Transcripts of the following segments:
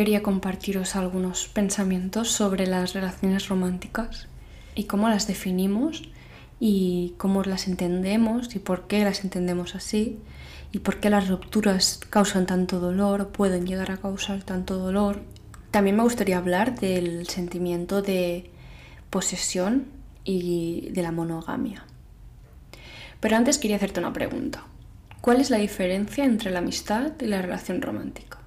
quería compartiros algunos pensamientos sobre las relaciones románticas y cómo las definimos y cómo las entendemos y por qué las entendemos así y por qué las rupturas causan tanto dolor o pueden llegar a causar tanto dolor. También me gustaría hablar del sentimiento de posesión y de la monogamia. Pero antes quería hacerte una pregunta. ¿Cuál es la diferencia entre la amistad y la relación romántica?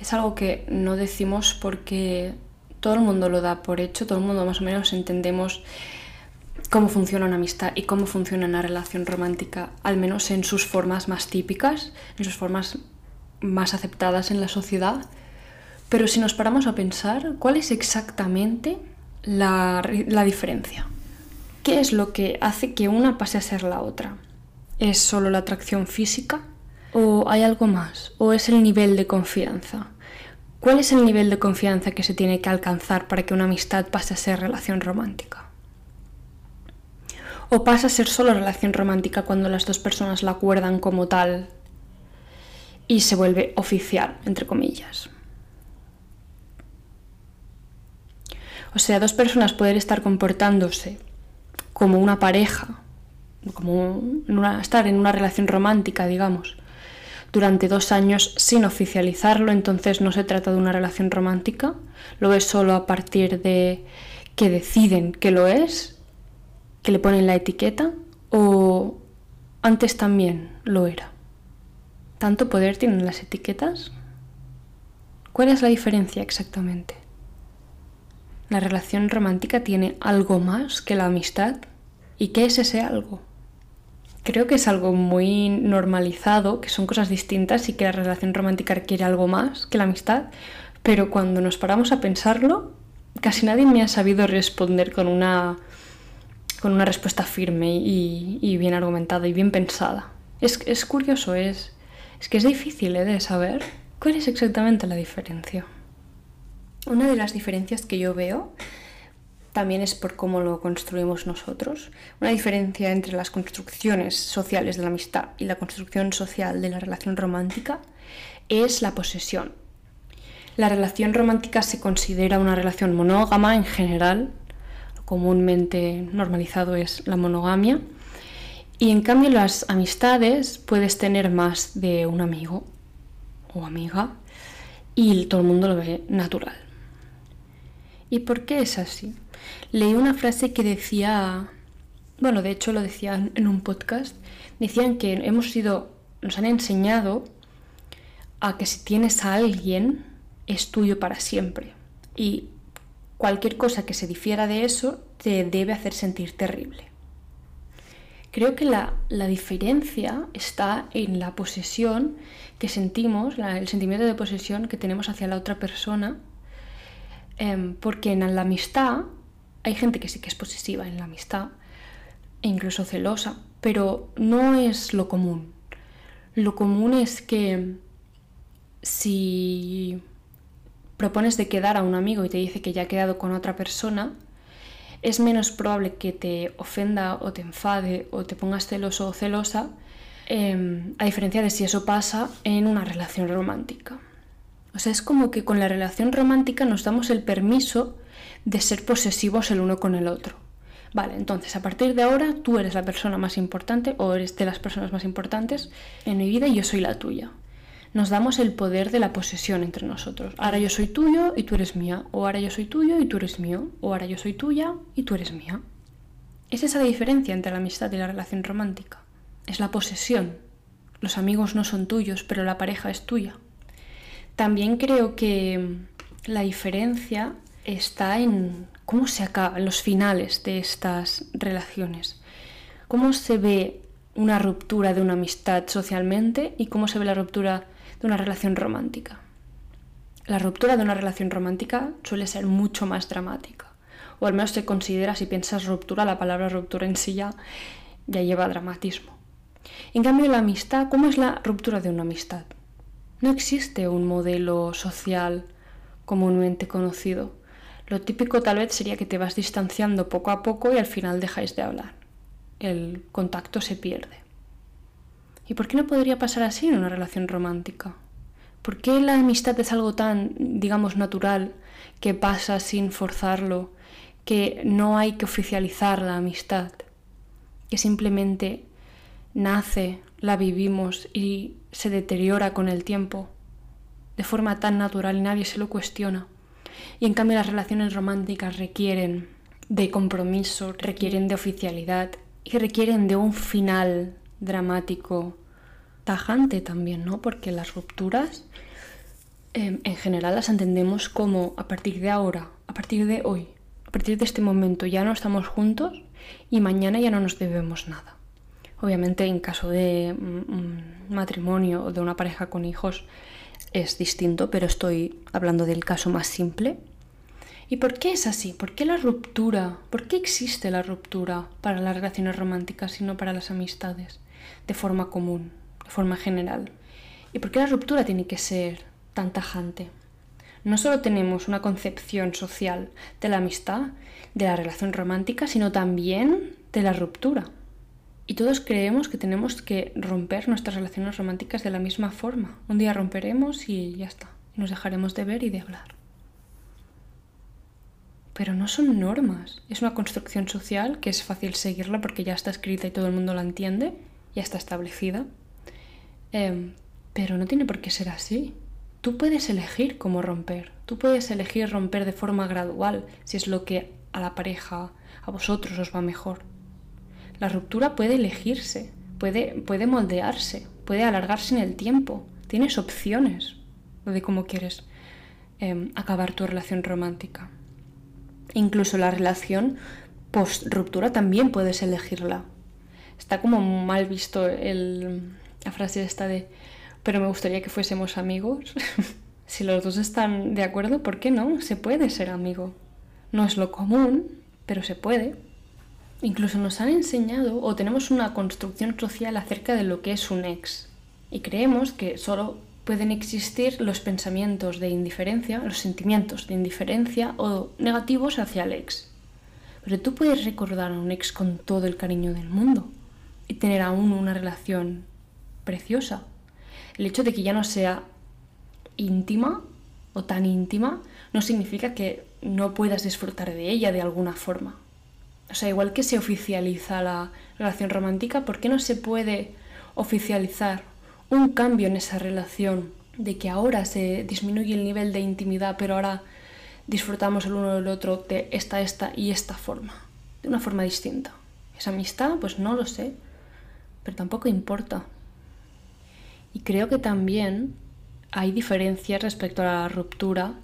Es algo que no decimos porque todo el mundo lo da por hecho, todo el mundo más o menos entendemos cómo funciona una amistad y cómo funciona una relación romántica, al menos en sus formas más típicas, en sus formas más aceptadas en la sociedad. Pero si nos paramos a pensar, ¿cuál es exactamente la, la diferencia? ¿Qué es lo que hace que una pase a ser la otra? ¿Es solo la atracción física? ¿O hay algo más? ¿O es el nivel de confianza? ¿Cuál es el nivel de confianza que se tiene que alcanzar para que una amistad pase a ser relación romántica? ¿O pasa a ser solo relación romántica cuando las dos personas la acuerdan como tal y se vuelve oficial, entre comillas? O sea, dos personas pueden estar comportándose como una pareja, como estar en una relación romántica, digamos, durante dos años sin oficializarlo, entonces no se trata de una relación romántica, lo es solo a partir de que deciden que lo es, que le ponen la etiqueta, o antes también lo era. ¿Tanto poder tienen las etiquetas? ¿Cuál es la diferencia exactamente? La relación romántica tiene algo más que la amistad. ¿Y qué es ese algo? Creo que es algo muy normalizado, que son cosas distintas y que la relación romántica requiere algo más que la amistad, pero cuando nos paramos a pensarlo, casi nadie me ha sabido responder con una, con una respuesta firme y, bien argumentada y bien pensada. Es, es curioso, es, es que es difícil ¿eh? de saber cuál es exactamente la diferencia. Una de las diferencias que yo veo también es por cómo lo construimos nosotros. Una diferencia entre las construcciones sociales de la amistad y la construcción social de la relación romántica es la posesión. La relación romántica se considera una relación monógama en general, comúnmente normalizado es la monogamia, y en cambio las amistades puedes tener más de un amigo o amiga y todo el mundo lo ve natural. ¿Y por qué es así? Leí una frase que decía, bueno, de hecho lo decía en un podcast, decían que hemos sido, nos han enseñado a que si tienes a alguien es tuyo para siempre. Y cualquier cosa que se difiera de eso te debe hacer sentir terrible. Creo que la, diferencia está en la posesión que sentimos, el sentimiento de posesión que tenemos hacia la otra persona Em, porque en la amistad hay gente que sí que es posesiva en la amistad e incluso celosa, pero no es lo común. Lo común es que si propones de quedar a un amigo y te dice que ya ha quedado con otra persona, es menos probable que te ofenda o te enfade o te pongas celoso o celosa, em, a diferencia de si eso pasa en una relación romántica. O sea, es como que con la relación romántica nos damos el permiso de ser posesivos el uno con el otro. Vale, entonces a partir de ahora tú eres la persona más importante o eres de las personas más importantes en mi vida y yo soy la tuya. Nos damos el poder de la posesión entre nosotros. Ahora yo soy tuyo y tú eres mía. O ahora yo soy tuyo y tú eres mío. O ahora yo soy tuya y tú eres mía. Es esa la diferencia entre la amistad y la relación romántica. Es la posesión. Los amigos no son tuyos, pero la pareja es tuya. También creo que la diferencia está en cómo se acaban los finales de estas relaciones. Cómo se ve una ruptura de una amistad socialmente y cómo se ve la ruptura de una relación romántica. La ruptura de una relación romántica suele ser mucho más dramática. O al menos se considera, si piensas ruptura, la palabra ruptura en sí ya, ya lleva dramatismo. En cambio, la amistad, ¿cómo es la ruptura de una amistad? No existe un modelo social comúnmente conocido. Lo típico tal vez sería que te vas distanciando poco a poco y al final dejáis de hablar. El contacto se pierde. ¿Y por qué no podría pasar así en una relación romántica? ¿Por qué la amistad es algo tan, digamos, natural, que pasa sin forzarlo, que no hay que oficializar la amistad, que simplemente nace, la vivimos y se deteriora con el tiempo, de forma tan natural y nadie se lo cuestiona? Y en cambio las relaciones románticas requieren de compromiso, requieren de oficialidad y requieren de un final dramático tajante también, ¿no? Porque las rupturas em, en general las entendemos como a partir de ahora, a partir de hoy, a partir de este momento ya no estamos juntos y mañana ya no nos debemos nada. Obviamente en caso de un matrimonio o de una pareja con hijos es distinto, pero estoy hablando del caso más simple. ¿Y por qué es así? ¿Por qué la ruptura? ¿Por qué existe la ruptura para las relaciones románticas y no para las amistades de forma común? de forma general. ¿Y por qué la ruptura tiene que ser tan tajante? No solo tenemos una concepción social de la amistad, de la relación romántica, sino también de la ruptura. Y todos creemos que tenemos que romper nuestras relaciones románticas de la misma forma. Un día romperemos y ya está. Nos dejaremos de ver y de hablar. Pero no son normas. Es una construcción social que es fácil seguirla porque ya está escrita y todo el mundo la entiende, ya está establecida. Em, pero no tiene por qué ser así. Tú puedes elegir cómo romper. Tú puedes elegir romper de forma gradual si es lo que a la pareja, a vosotros os va mejor. La ruptura puede elegirse, puede, puede moldearse, puede alargarse en el tiempo. Tienes opciones de cómo quieres em, acabar tu relación romántica. Incluso la relación post ruptura también puedes elegirla. Está como mal visto el, la frase esta de, pero me gustaría que fuésemos amigos. si los dos están de acuerdo, ¿por qué no? Se puede ser amigo. No es lo común, pero se puede. Incluso nos han enseñado o tenemos una construcción social acerca de lo que es un ex. Y creemos que solo pueden existir los pensamientos de indiferencia, los sentimientos de indiferencia o negativos hacia el ex. Pero tú puedes recordar a un ex con todo el cariño del mundo y tener aún una relación preciosa. El hecho de que ya no sea íntima o tan íntima no significa que no puedas disfrutar de ella de alguna forma. O sea, igual que se oficializa la relación romántica, ¿por qué no se puede oficializar un cambio en esa relación? De que ahora se disminuye el nivel de intimidad, pero ahora disfrutamos el uno del otro de esta, esta y esta forma, de una forma distinta. ¿Esa amistad? Pues no lo sé, pero tampoco importa. Y creo que también hay diferencias respecto a la ruptura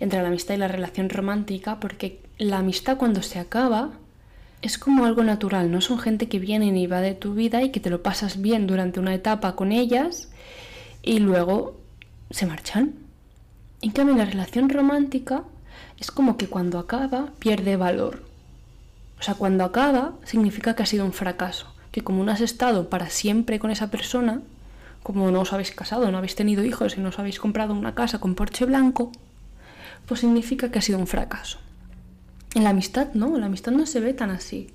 entre la amistad y la relación romántica, porque la amistad cuando se acaba es como algo natural, no son gente que viene y va de tu vida y que te lo pasas bien durante una etapa con ellas y luego se marchan. En cambio, la relación romántica es como que cuando acaba pierde valor. O sea, cuando acaba significa que ha sido un fracaso, que como no has estado para siempre con esa persona, como no os habéis casado, no habéis tenido hijos y no os habéis comprado una casa con porche blanco, pues significa que ha sido un fracaso. En la amistad no, la amistad no se ve tan así.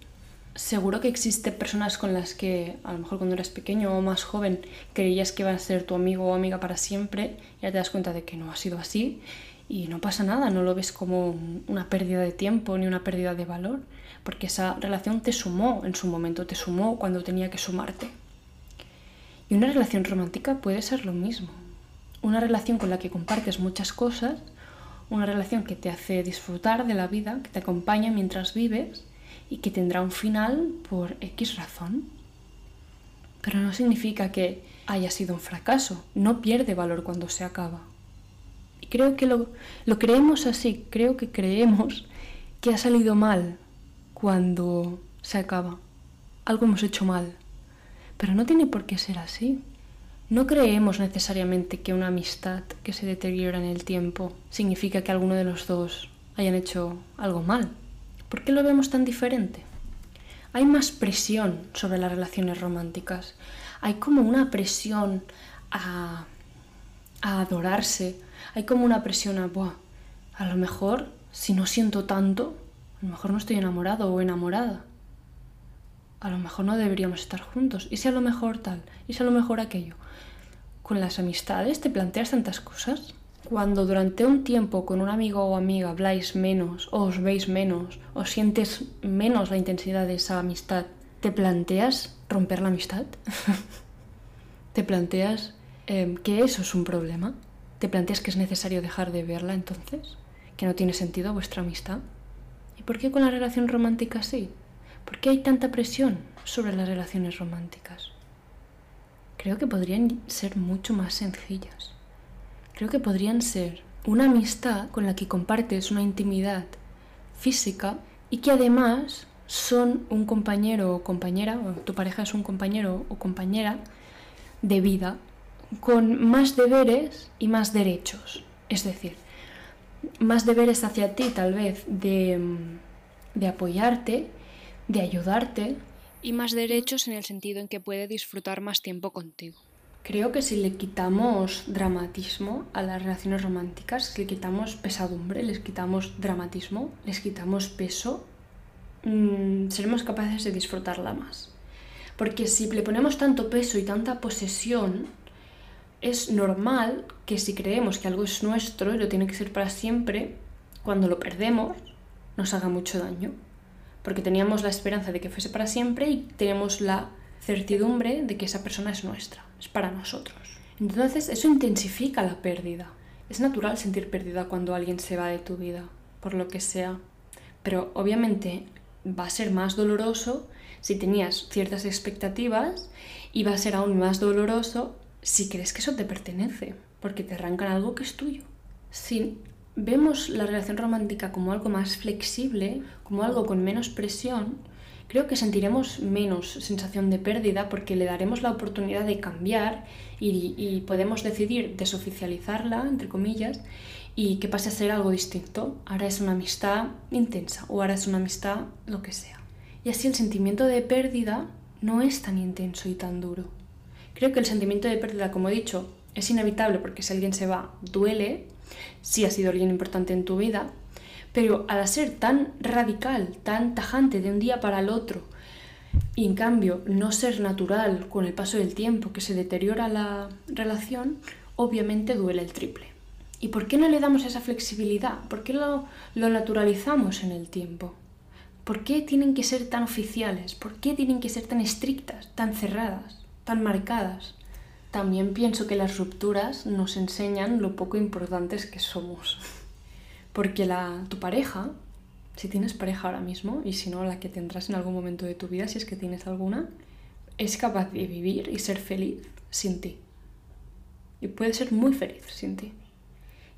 Seguro que existen personas con las que a lo mejor cuando eras pequeño o más joven creías que iban a ser tu amigo o amiga para siempre ya te das cuenta de que no ha sido así y no pasa nada, no lo ves como una pérdida de tiempo ni una pérdida de valor, porque esa relación te sumó en su momento, te sumó cuando tenía que sumarte. Y una relación romántica puede ser lo mismo. Una relación con la que compartes muchas cosas, una relación que te hace disfrutar de la vida, que te acompaña mientras vives y que tendrá un final por X razón. Pero no significa que haya sido un fracaso, no pierde valor cuando se acaba. Y creo que lo, lo creemos así, creo que creemos que ha salido mal cuando se acaba. Algo hemos hecho mal. Pero no tiene por qué ser así. No creemos necesariamente que una amistad que se deteriora en el tiempo significa que alguno de los dos hayan hecho algo mal. ¿Por qué lo vemos tan diferente? Hay más presión sobre las relaciones románticas. Hay como una presión a, a adorarse. Hay como una presión a, Buah, a lo mejor si no siento tanto, a lo mejor no estoy enamorado o enamorada a lo mejor no deberíamos estar juntos, y si a lo mejor tal, y si a lo mejor aquello. Con las amistades? ¿Te planteas tantas cosas? Cuando durante un tiempo con un amigo o amiga habláis menos, o os veis menos, o sientes menos la intensidad de esa amistad, ¿te planteas romper la amistad? ¿Te planteas em, que eso es un problema? ¿Te planteas que es necesario dejar de verla entonces? ¿Que no tiene sentido vuestra amistad? ¿Y por qué con la relación romántica sí? ¿Por qué hay tanta presión sobre las relaciones románticas? Creo que podrían ser mucho más sencillas. Creo que podrían ser una amistad con la que compartes una intimidad física y que además son un compañero o compañera, o tu pareja es un compañero o compañera de vida con más deberes y más derechos. Es decir, más deberes hacia ti tal vez de, de apoyarte, de ayudarte. Y más derechos en el sentido en que puede disfrutar más tiempo contigo. Creo que si le quitamos dramatismo a las relaciones románticas, si le quitamos pesadumbre, les quitamos dramatismo, les quitamos peso, mmm, seremos capaces de disfrutarla más. Porque si le ponemos tanto peso y tanta posesión, es normal que si creemos que algo es nuestro y lo tiene que ser para siempre, cuando lo perdemos, nos haga mucho daño. Porque teníamos la esperanza de que fuese para siempre y tenemos la certidumbre de que esa persona es nuestra, es para nosotros. Entonces eso intensifica la pérdida. Es natural sentir pérdida cuando alguien se va de tu vida, por lo que sea. Pero obviamente va a ser más doloroso si tenías ciertas expectativas y va a ser aún más doloroso si crees que eso te pertenece, porque te arrancan algo que es tuyo. Si vemos la relación romántica como algo más flexible, como algo con menos presión, creo que sentiremos menos sensación de pérdida porque le daremos la oportunidad de cambiar y, podemos decidir desoficializarla, entre comillas, y que pase a ser algo distinto. Ahora es una amistad intensa o ahora es una amistad lo que sea. Y así el sentimiento de pérdida no es tan intenso y tan duro. Creo que el sentimiento de pérdida, como he dicho, es inevitable porque si alguien se va, duele, si ha sido alguien importante en tu vida, pero al ser tan radical, tan tajante de un día para el otro, y en cambio no ser natural con el paso del tiempo, que se deteriora la relación, obviamente duele el triple. ¿Y por qué no le damos esa flexibilidad? ¿Por qué lo, lo naturalizamos en el tiempo? ¿Por qué tienen que ser tan oficiales? ¿Por qué tienen que ser tan estrictas, tan cerradas, tan marcadas? También pienso que las rupturas nos enseñan lo poco importantes que somos. Porque la, tu pareja, si tienes pareja ahora mismo, y si no, la que tendrás en algún momento de tu vida, si es que tienes alguna, es capaz de vivir y ser feliz sin ti. Y puede ser muy feliz sin ti.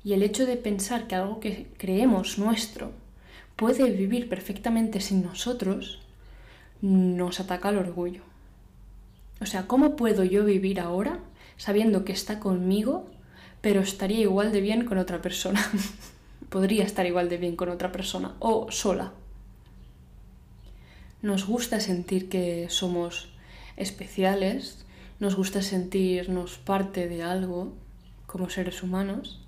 Y el hecho de pensar que algo que creemos nuestro puede vivir perfectamente sin nosotros, nos ataca el orgullo. O sea, ¿cómo puedo yo vivir ahora sabiendo que está conmigo, pero estaría igual de bien con otra persona? Podría estar igual de bien con otra persona o sola. Nos gusta sentir que somos especiales, nos gusta sentirnos parte de algo como seres humanos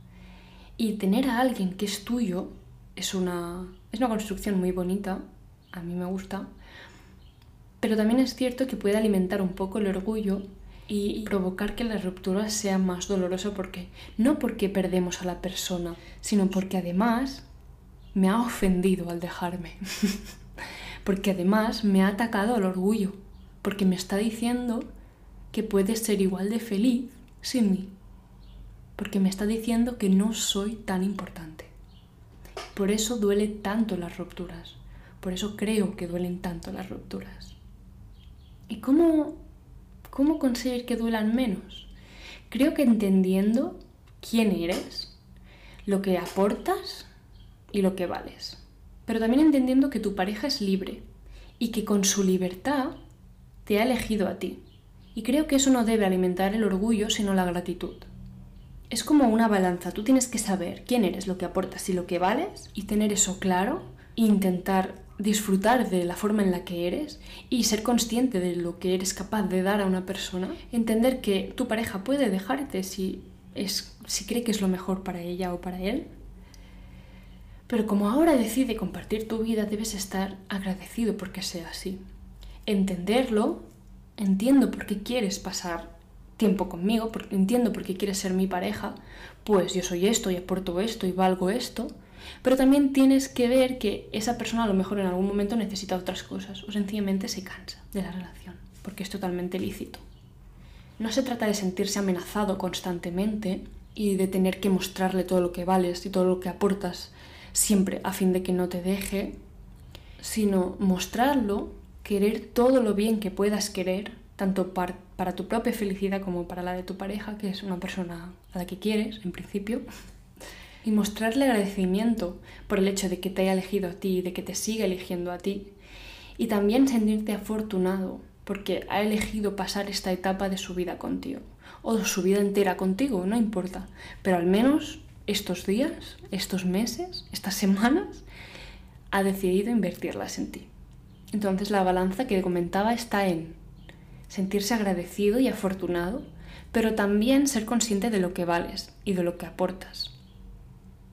y tener a alguien que es tuyo es una, es una construcción muy bonita, a mí me gusta, pero también es cierto que puede alimentar un poco el orgullo y provocar que la ruptura sea más dolorosa porque no porque perdemos a la persona, sino porque además me ha ofendido al dejarme. porque además me ha atacado al orgullo, porque me está diciendo que puede ser igual de feliz sin mí porque me está diciendo que no soy tan importante. Por eso duele tanto las rupturas, por eso creo que duelen tanto las rupturas. ¿Y cómo, cómo conseguir que duelan menos? Creo que entendiendo quién eres, lo que aportas y lo que vales. Pero también entendiendo que tu pareja es libre y que con su libertad te ha elegido a ti. Y creo que eso no debe alimentar el orgullo, sino la gratitud es como una balanza. Tú tienes que saber quién eres, lo que aportas y lo que vales y tener eso claro e intentar disfrutar de la forma en la que eres y ser consciente de lo que eres capaz de dar a una persona. Entender que tu pareja puede dejarte si, es, si cree que es lo mejor para ella o para él. Pero como ahora decide compartir tu vida, debes estar agradecido porque sea así. Entenderlo, entiendo por qué quieres pasar tiempo conmigo, entiendo por qué quieres ser mi pareja, pues yo soy esto y aporto esto y valgo esto, pero también tienes que ver que esa persona a lo mejor en algún momento necesita otras cosas o sencillamente se cansa de la relación, porque es totalmente lícito. No se trata de sentirse amenazado constantemente y de tener que mostrarle todo lo que vales y todo lo que aportas siempre a fin de que no te deje, sino mostrarlo, querer todo lo bien que puedas querer, tanto para tu propia felicidad como para la de tu pareja, que es una persona a la que quieres, en principio, y mostrarle agradecimiento por el hecho de que te haya elegido a ti, de que te siga eligiendo a ti, y también sentirte afortunado porque ha elegido pasar esta etapa de su vida contigo, o su vida entera contigo, no importa, pero al menos estos días, estos meses, estas semanas, ha decidido invertirlas en ti. Entonces la balanza que comentaba está en sentirse agradecido y afortunado, pero también ser consciente de lo que vales y de lo que aportas.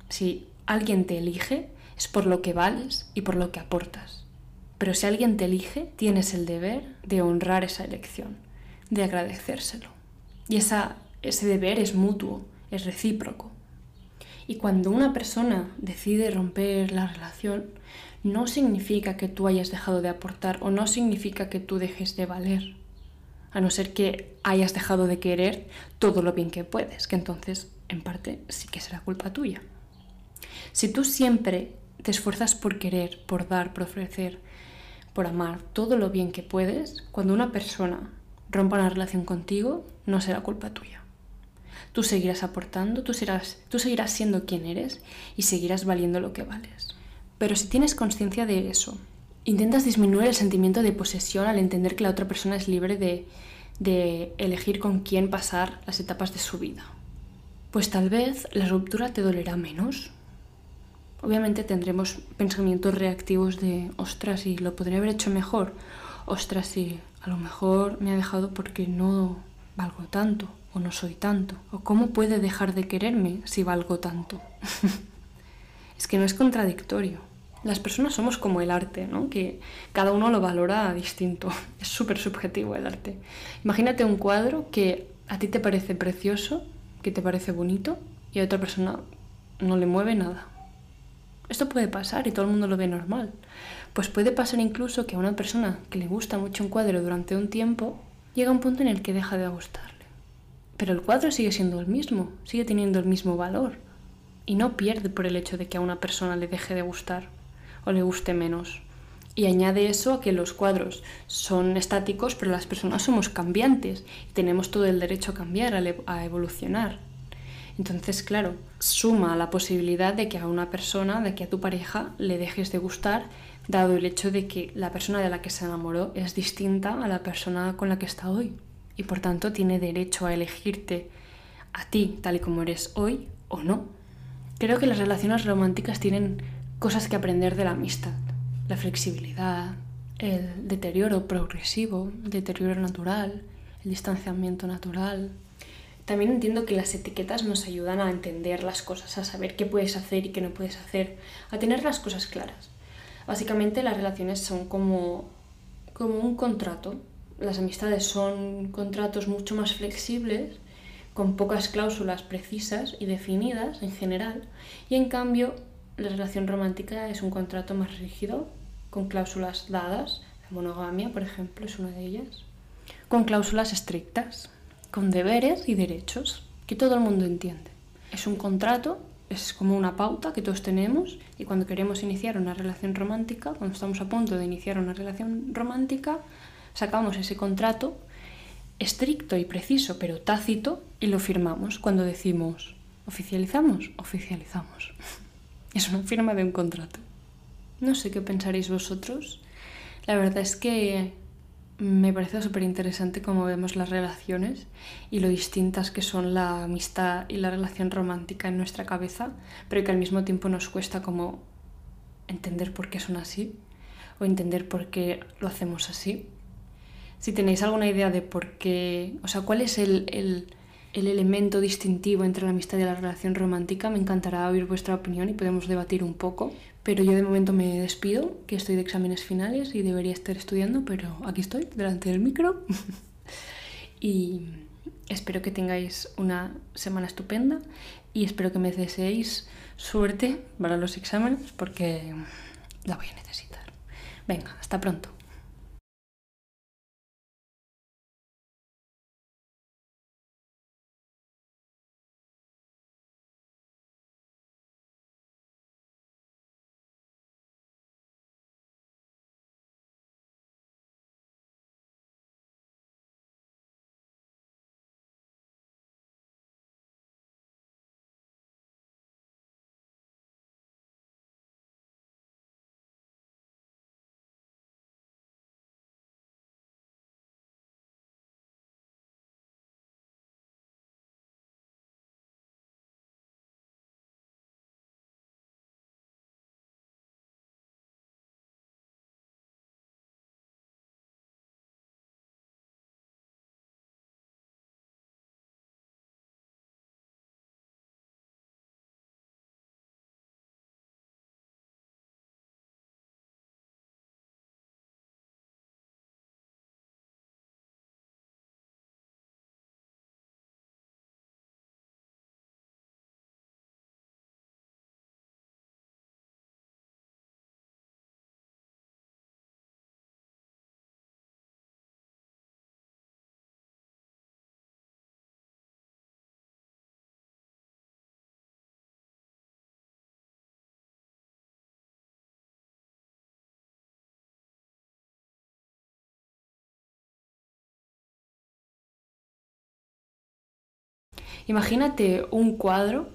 Si alguien te elige, es por lo que vales y por lo que aportas. Pero si alguien te elige, tienes el deber de honrar esa elección, de agradecérselo. Y esa, ese deber es mutuo, es recíproco. Y cuando una persona decide romper la relación, no significa que tú hayas dejado de aportar o no significa que tú dejes de valer. A no ser que hayas dejado de querer todo lo bien que puedes, que entonces, en parte, sí que será culpa tuya. Si tú siempre te esfuerzas por querer, por dar, por ofrecer, por amar todo lo bien que puedes, cuando una persona rompa una relación contigo, no será culpa tuya. Tú seguirás aportando, tú, serás, tú seguirás siendo quien eres y seguirás valiendo lo que vales. Pero si tienes conciencia de eso, intentas disminuir el sentimiento de posesión al entender que la otra persona es libre de, de elegir con quién pasar las etapas de su vida. Pues tal vez la ruptura te dolerá menos. Obviamente tendremos pensamientos reactivos de, ostras, y lo podría haber hecho mejor. Ostras, y a lo mejor me ha dejado porque no valgo tanto o no soy tanto. O cómo puede dejar de quererme si valgo tanto. es que no es contradictorio. Las personas somos como el arte, ¿no? Que cada uno lo valora distinto. Es súper subjetivo el arte. Imagínate un cuadro que a ti te parece precioso, que te parece bonito, y a otra persona no le mueve nada. Esto puede pasar y todo el mundo lo ve normal. Pues puede pasar incluso que a una persona que le gusta mucho un cuadro durante un tiempo llega un punto en el que deja de gustarle. Pero el cuadro sigue siendo el mismo, sigue teniendo el mismo valor y no pierde por el hecho de que a una persona le deje de gustar o le guste menos. Y añade eso a que los cuadros son estáticos, pero las personas somos cambiantes y tenemos todo el derecho a cambiar, a, evolucionar. Entonces, claro, suma la posibilidad de que a una persona, de que a tu pareja le dejes de gustar, dado el hecho de que la persona de la que se enamoró es distinta a la persona con la que está hoy. Y por tanto tiene derecho a elegirte a ti tal y como eres hoy o no. Creo que las relaciones románticas tienen cosas que aprender de la amistad. La flexibilidad, el deterioro progresivo, el deterioro natural, el distanciamiento natural. También entiendo que las etiquetas nos ayudan a entender las cosas, a saber qué puedes hacer y qué no puedes hacer, a tener las cosas claras. Básicamente las relaciones son como, como un contrato. Las amistades son contratos mucho más flexibles con pocas cláusulas precisas y definidas en general, y en cambio la relación romántica es un contrato más rígido, con cláusulas dadas, la monogamia, por ejemplo, es una de ellas, con cláusulas estrictas, con deberes y derechos, que todo el mundo entiende. Es un contrato, es como una pauta que todos tenemos, y cuando queremos iniciar una relación romántica, cuando estamos a punto de iniciar una relación romántica, sacamos ese contrato estricto y preciso, pero tácito, y lo firmamos cuando decimos, oficializamos, oficializamos. Es una firma de un contrato. No sé qué pensaréis vosotros. La verdad es que me parece súper interesante cómo vemos las relaciones y lo distintas que son la amistad y la relación romántica en nuestra cabeza, pero que al mismo tiempo nos cuesta como entender por qué son así o entender por qué lo hacemos así si tenéis alguna idea de por qué, o sea, cuál es el, el, el, elemento distintivo entre la amistad y la relación romántica, me encantará oír vuestra opinión y podemos debatir un poco. Pero yo de momento me despido, que estoy de exámenes finales y debería estar estudiando, pero aquí estoy, delante del micro. y, Espero que tengáis una semana estupenda y espero que me deseéis suerte para los exámenes porque la voy a necesitar. Venga, hasta pronto. Imagínate un cuadro